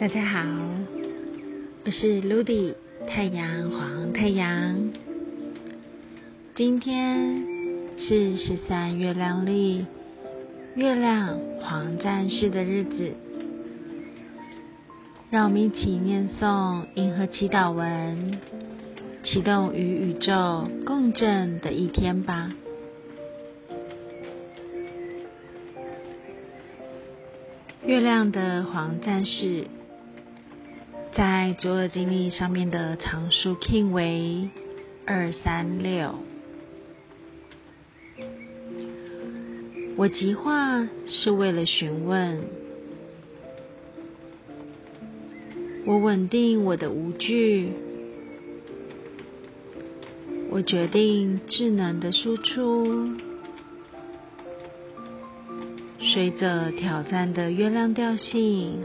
大家好，我是 Ludy 太阳黄太阳。今天是十三月亮历月亮黄战士的日子，让我们一起念诵银河祈祷文，启动与宇宙共振的一天吧。月亮的黄战士。在左耳经历上面的常数 king 为二三六。我急话是为了询问，我稳定我的无惧，我决定智能的输出，随着挑战的月亮调性。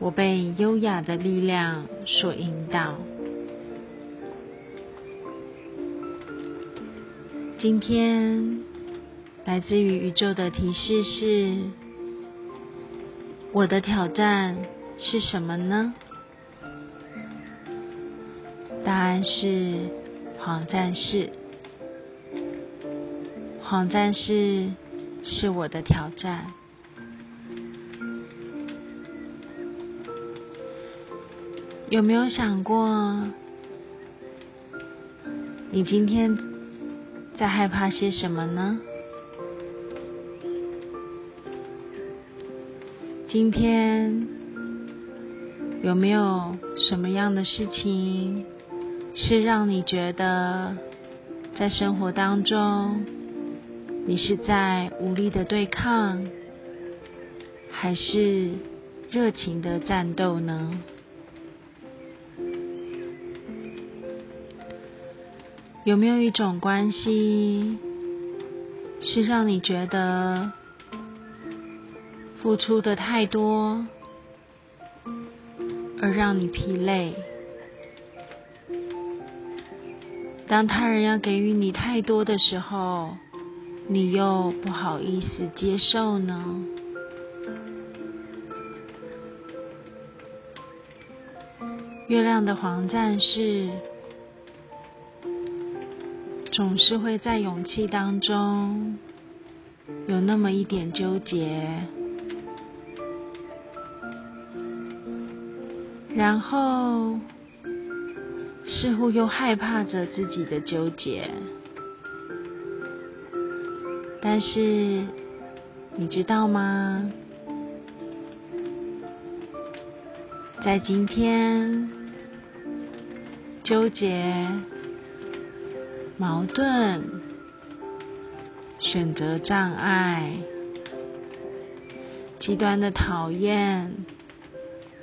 我被优雅的力量所引导。今天来自于宇宙的提示是：我的挑战是什么呢？答案是黄战士。黄战士是我的挑战。有没有想过，你今天在害怕些什么呢？今天有没有什么样的事情是让你觉得在生活当中你是在无力的对抗，还是热情的战斗呢？有没有一种关系是让你觉得付出的太多，而让你疲累？当他人要给予你太多的时候，你又不好意思接受呢？月亮的黄战士。总是会在勇气当中有那么一点纠结，然后似乎又害怕着自己的纠结。但是你知道吗？在今天，纠结。矛盾、选择障碍、极端的讨厌、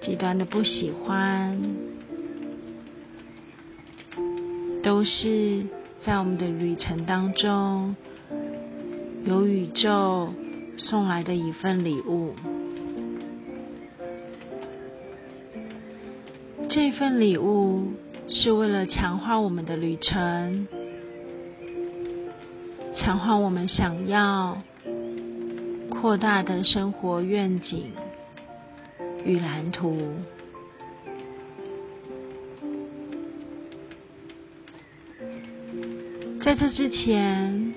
极端的不喜欢，都是在我们的旅程当中，由宇宙送来的一份礼物。这份礼物是为了强化我们的旅程。强化我们想要扩大的生活愿景与蓝图。在这之前，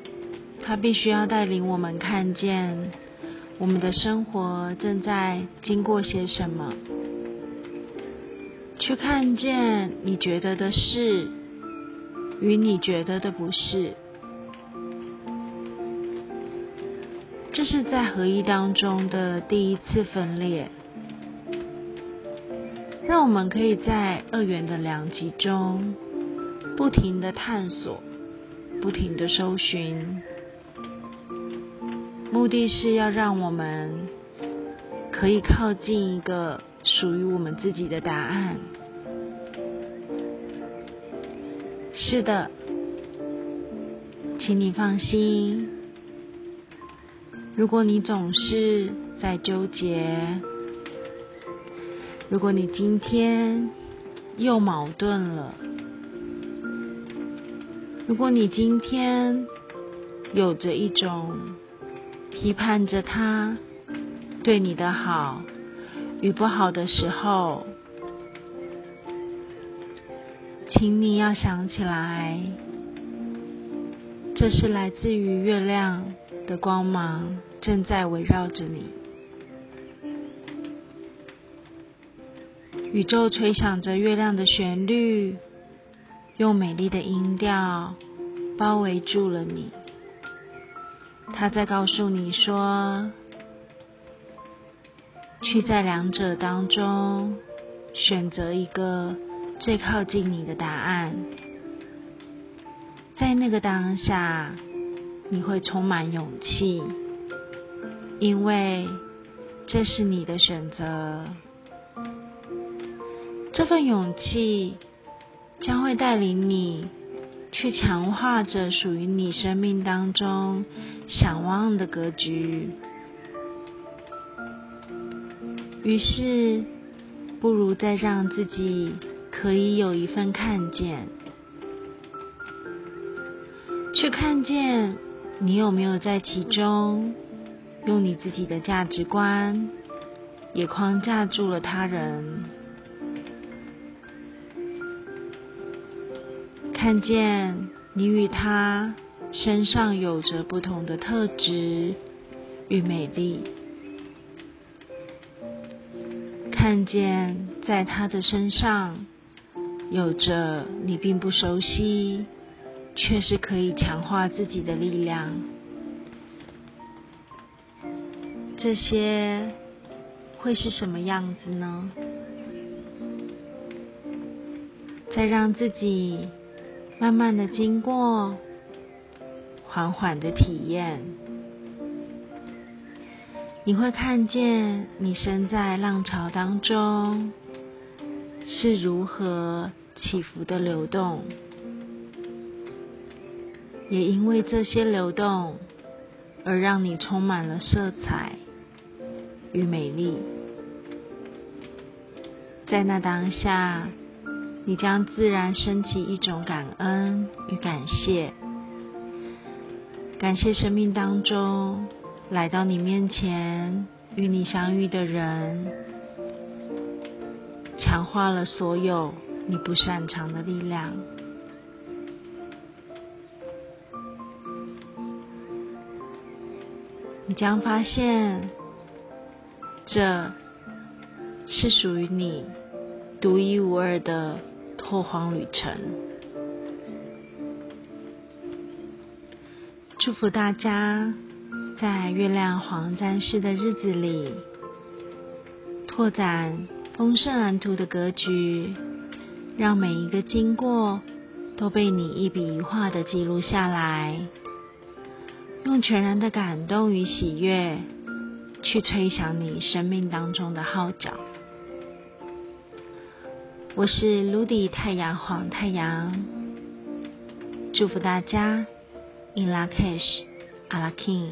他必须要带领我们看见我们的生活正在经过些什么，去看见你觉得的是与你觉得的不是。这是在合一当中的第一次分裂，让我们可以在二元的两极中不停的探索，不停的搜寻，目的是要让我们可以靠近一个属于我们自己的答案。是的，请你放心。如果你总是在纠结，如果你今天又矛盾了，如果你今天有着一种批判着他对你的好与不好的时候，请你要想起来，这是来自于月亮的光芒。正在围绕着你。宇宙吹响着月亮的旋律，用美丽的音调包围住了你。他在告诉你说。去在两者当中选择一个最靠近你的答案，在那个当下，你会充满勇气，因为这是你的选择。这份勇气将会带领你去强化着属于你生命当中想望的格局。于是，不如再让自己可以有一份看见，去看见你有没有在其中用你自己的价值观也框架住了他人，看见你与他身上有着不同的特质与美丽。看见在他的身上有着你并不熟悉，却是可以强化自己的力量。这些会是什么样子呢？再让自己慢慢的经过，缓缓的体验。你会看见你身在浪潮当中是如何起伏的流动，也因为这些流动而让你充满了色彩与美丽。在那当下，你将自然升起一种感恩与感谢，感谢生命当中。来到你面前与你相遇的人，强化了所有你不擅长的力量。你将发现，这是属于你独一无二的拓荒旅程。祝福大家！在月亮黄战士的日子里，拓展丰盛蓝图的格局，让每一个经过都被你一笔一画的记录下来，用全然的感动与喜悦去吹响你生命当中的号角。我是 Ludy 太阳黄太阳，祝福大家，In La Cash, a La King。